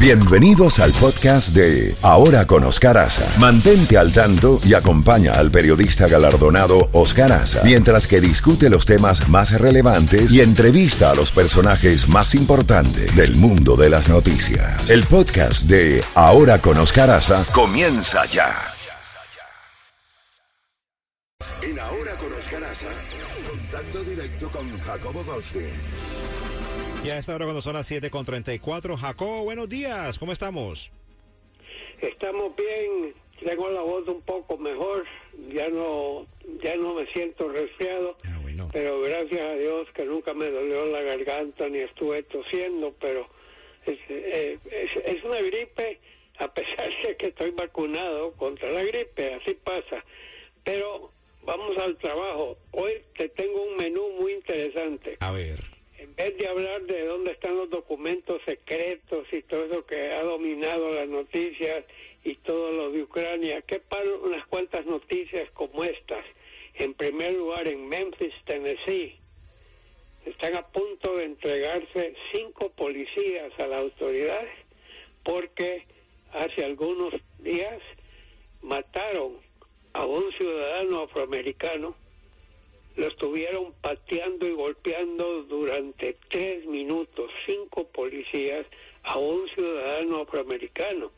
Bienvenidos al podcast de Ahora con Oscar Aza. Mantente al tanto y acompaña al periodista galardonado Oscar Aza mientras que discute los temas más relevantes y entrevista a los personajes más importantes del mundo de las noticias. El podcast de Ahora con Oscar Aza comienza ya. En Ahora con Oscar Aza, contacto directo con Jacobo Goldstein. Ya está ahora cuando son las 7 con 34. Jacobo, buenos días, ¿cómo estamos? Estamos bien, tengo la voz un poco mejor, ya no, ya no me siento resfriado, Ah, bueno. pero gracias a Dios que nunca me dolió la garganta ni estuve tosiendo, pero es, eh, es, es una gripe, a pesar de que estoy vacunado contra la gripe, así pasa. Pero vamos al trabajo. Hoy te tengo un menú muy interesante. A ver. En vez de hablar de dónde están los documentos secretos y todo eso que ha dominado las noticias y todo lo de Ucrania, ¿qué paro unas cuantas noticias como estas? En primer lugar, en Memphis, Tennessee, están a de entregarse cinco policías a las autoridades porque hace algunos días mataron a un ciudadano afroamericano lo estuvieron pateando y golpeando durante tres minutos, cinco policías, a un ciudadano afroamericano.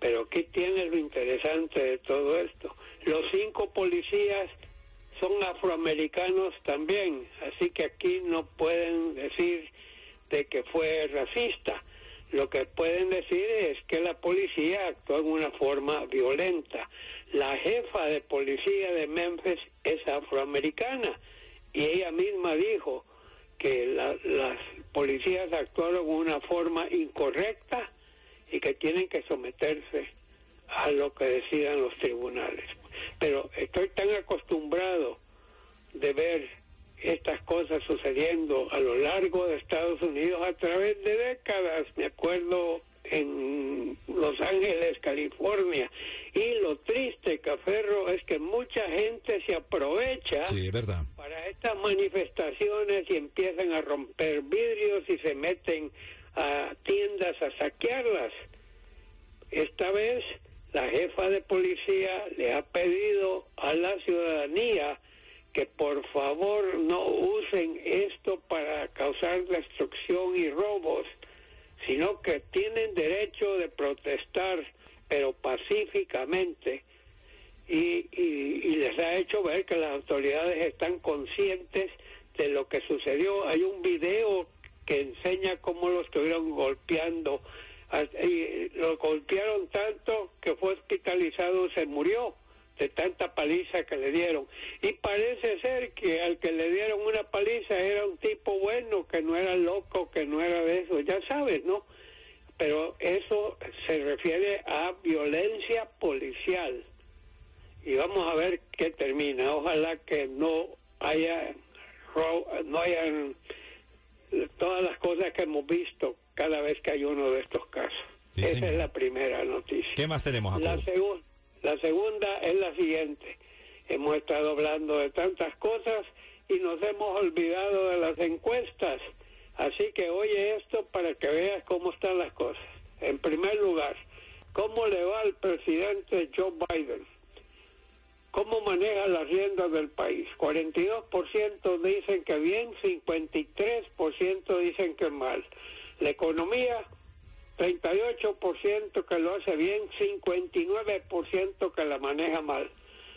Pero ¿qué tiene lo interesante de todo esto? Los cinco policías son afroamericanos también, así que aquí no pueden decir de que fue racista. Lo que pueden decir es que la policía actuó en una forma violenta. La jefa de policía de Memphis es afroamericana y ella misma dijo que la- las policías actuaron de una forma incorrecta y que tienen que someterse a lo que decidan los tribunales. Pero estoy tan acostumbrado de ver estas cosas sucediendo a lo largo de Estados Unidos a través de décadas. Me acuerdo en Los Ángeles, California. Y lo triste, Caferro, es que mucha gente se aprovecha Sí, es verdad. para estas manifestaciones y empiezan a romper vidrios y se meten a tiendas a saquearlas. Esta vez la jefa de policía le ha pedido a la ciudadanía que por favor no usen esto para causar destrucción y robos, sino que tienen derecho de protestar, pero pacíficamente y, y- y les ha hecho ver que las autoridades están conscientes de lo que sucedió. Hay un video que enseña cómo lo estuvieron golpeando. Y lo golpearon tanto que fue hospitalizado se murió de tanta paliza que le dieron. Y parece ser que al que le dieron una paliza era un tipo bueno, que no era loco, que no era de eso, ya sabes, ¿no? Pero eso se refiere a violencia policial y vamos a ver qué termina. Ojalá que no haya no hayan todas las cosas que hemos visto cada vez que hay uno de estos casos. Sí, Esa señor. es la primera noticia. ¿Qué más tenemos, La, segun- la segunda es la siguiente. Hemos estado hablando de tantas cosas y nos hemos olvidado de las encuestas. Así que oye esto para que veas cómo están las cosas. En primer lugar, ¿cómo le va al presidente Joe Biden? ¿Cómo maneja las riendas del país? 42% dicen que bien, 53% dicen que mal. La economía, 38% que lo hace bien, 59% que la maneja mal.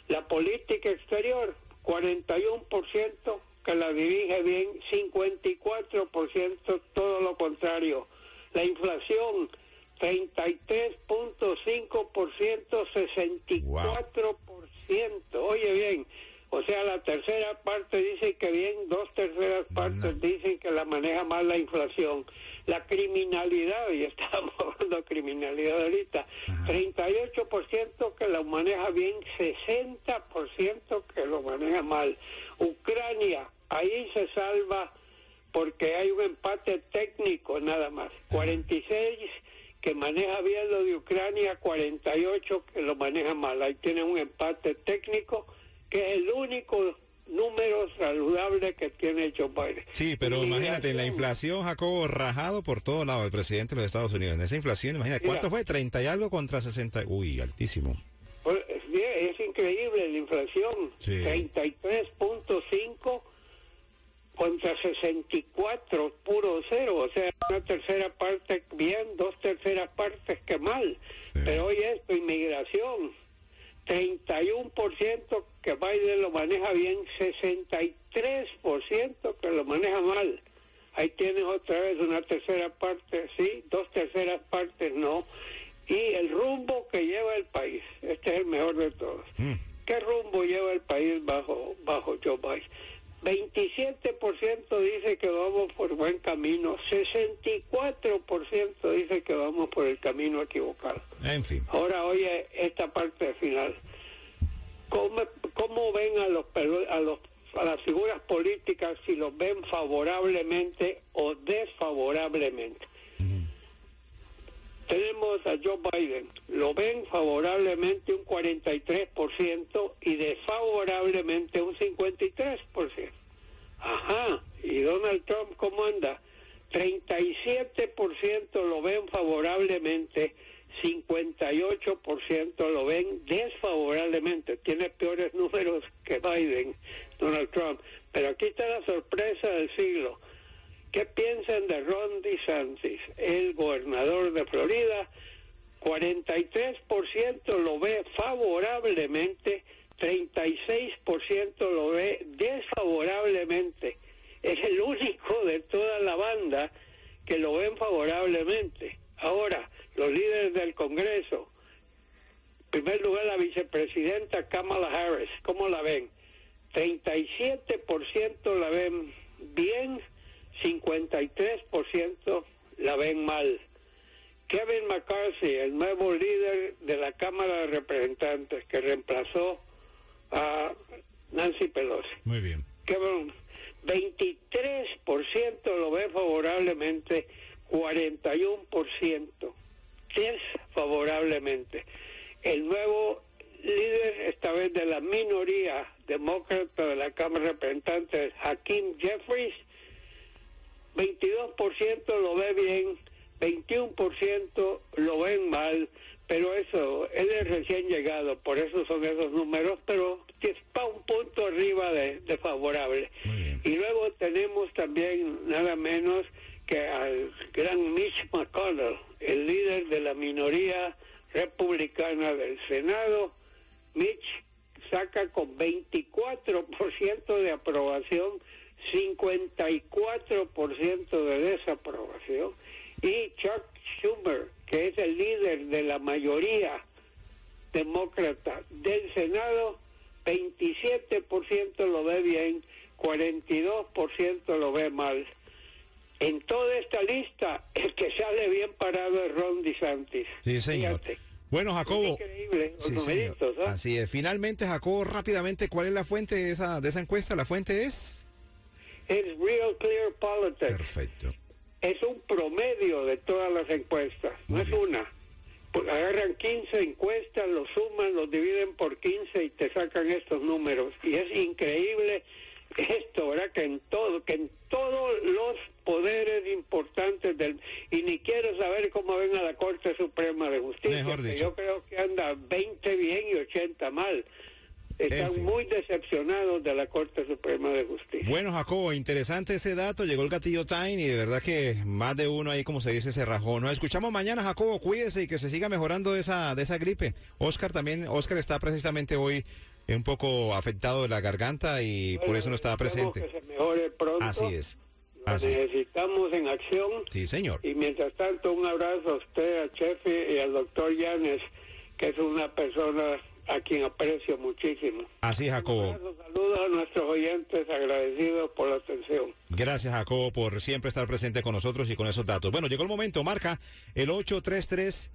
La política exterior, 41% que la dirige bien, 54% todo lo contrario. La inflación, 33.5%, 64%. Oye bien, o sea, la tercera parte dice que bien, dos terceras partes dicen que la maneja mal la inflación. La criminalidad, y estamos hablando de criminalidad ahorita, 38% que lo maneja bien, 60% que lo maneja mal. Ucrania, ahí se salva porque hay un empate técnico nada más. 46 que maneja bien lo de Ucrania, 48 que lo maneja mal. Ahí tiene un empate técnico que es el único números saludables que tiene Joe Biden. Sí, pero imagínate, la inflación, Jacobo, rajado por todos lados el presidente de los Estados Unidos. En esa inflación, imagínate, ¿cuánto fue? ¿30 y algo contra 60? Uy, altísimo. Pues, es increíble la inflación. 33.5 contra 64, puro cero. O sea, una tercera parte bien, dos terceras partes que mal. Pero hoy esto, inmigración. 31% que Biden lo maneja bien, 63% que lo maneja mal. Ahí tienes otra vez una tercera parte, sí, dos terceras partes no y el rumbo que lleva el país. Este es el mejor de todos. Mm. ¿Qué rumbo lleva el país bajo, bajo Joe Biden? 27% dice que vamos por buen camino, 64% dice que vamos por el camino equivocado. En fin. Ahora oye esta parte final. ¿Cómo, cómo ven a los, a los a las figuras políticas si los ven favorablemente o desfavorablemente? Tenemos a Joe Biden, lo ven favorablemente un 43% y desfavorablemente un 53%. Ajá, ¿y Donald Trump cómo anda? 37% lo ven favorablemente, 58% lo ven desfavorablemente. Tiene peores números que Biden, Donald Trump. Pero aquí está la sorpresa del siglo. ¿Qué piensan de Ron DeSantis, el gobernador de Florida? 43% lo ve favorablemente, 36% lo ve desfavorablemente. Es el único de toda la banda que lo ven favorablemente. Ahora, los líderes del Congreso, en primer lugar la vicepresidenta Kamala Harris, ¿cómo la ven? 37% la ven bien, 53% la ven mal. Kevin McCarthy, el nuevo líder de la Cámara de Representantes que reemplazó a Nancy Pelosi. Muy bien. Kevin, 23% lo ve favorablemente, 41% desfavorablemente. El nuevo líder, esta vez de la minoría demócrata de la Cámara de Representantes, Hakim Jeffries, 22% lo ve bien, 21% lo ven mal, pero eso, él es recién llegado, por eso son esos números, pero está un punto arriba de, favorable. Y luego tenemos también nada menos que al gran Mitch McConnell, el líder de la minoría republicana del Senado. Mitch saca con 24% de aprobación 54% de desaprobación, y Chuck Schumer, que es el líder de la mayoría demócrata del Senado, 27% lo ve bien, 42% lo ve mal. En toda esta lista, el que sale bien parado es Ron DeSantis. Sí, señor. Bueno, Jacobo. increíble, ¿ah? Así es. Finalmente, Jacobo, rápidamente, ¿cuál es la fuente de esa, de esa encuesta? La fuente es es Real Clear Politics. Perfecto. Es un promedio de todas las encuestas, no es una. Pues agarran 15 encuestas, los suman, los dividen por 15 y te sacan estos números. Y es increíble esto, ¿verdad? Que en todo, que en todos los poderes importantes del y ni quiero saber cómo ven a la Corte Suprema de Justicia, que yo creo que anda 20 bien y 80 mal están muy decepcionados de la Corte Suprema de Justicia. Bueno, Jacobo, interesante ese dato. Llegó el gatillo Time y de verdad que más de uno ahí, como se dice, se rajó. Nos escuchamos mañana, Jacobo. Cuídese y que se siga mejorando de esa, de esa gripe. Oscar también, Oscar está precisamente hoy un poco afectado de la garganta y por eso no estaba presente. Que se mejore pronto. Así es. necesitamos en acción. Sí, señor. Y mientras tanto, un abrazo a usted, a Chefe y al doctor Llanes, que es una persona a quien aprecio muchísimo. Así, Jacobo. Saludos a nuestros oyentes, agradecidos por la atención. Gracias, Jacobo, por siempre estar presente con nosotros y con esos datos. Bueno, llegó el momento, marca el 833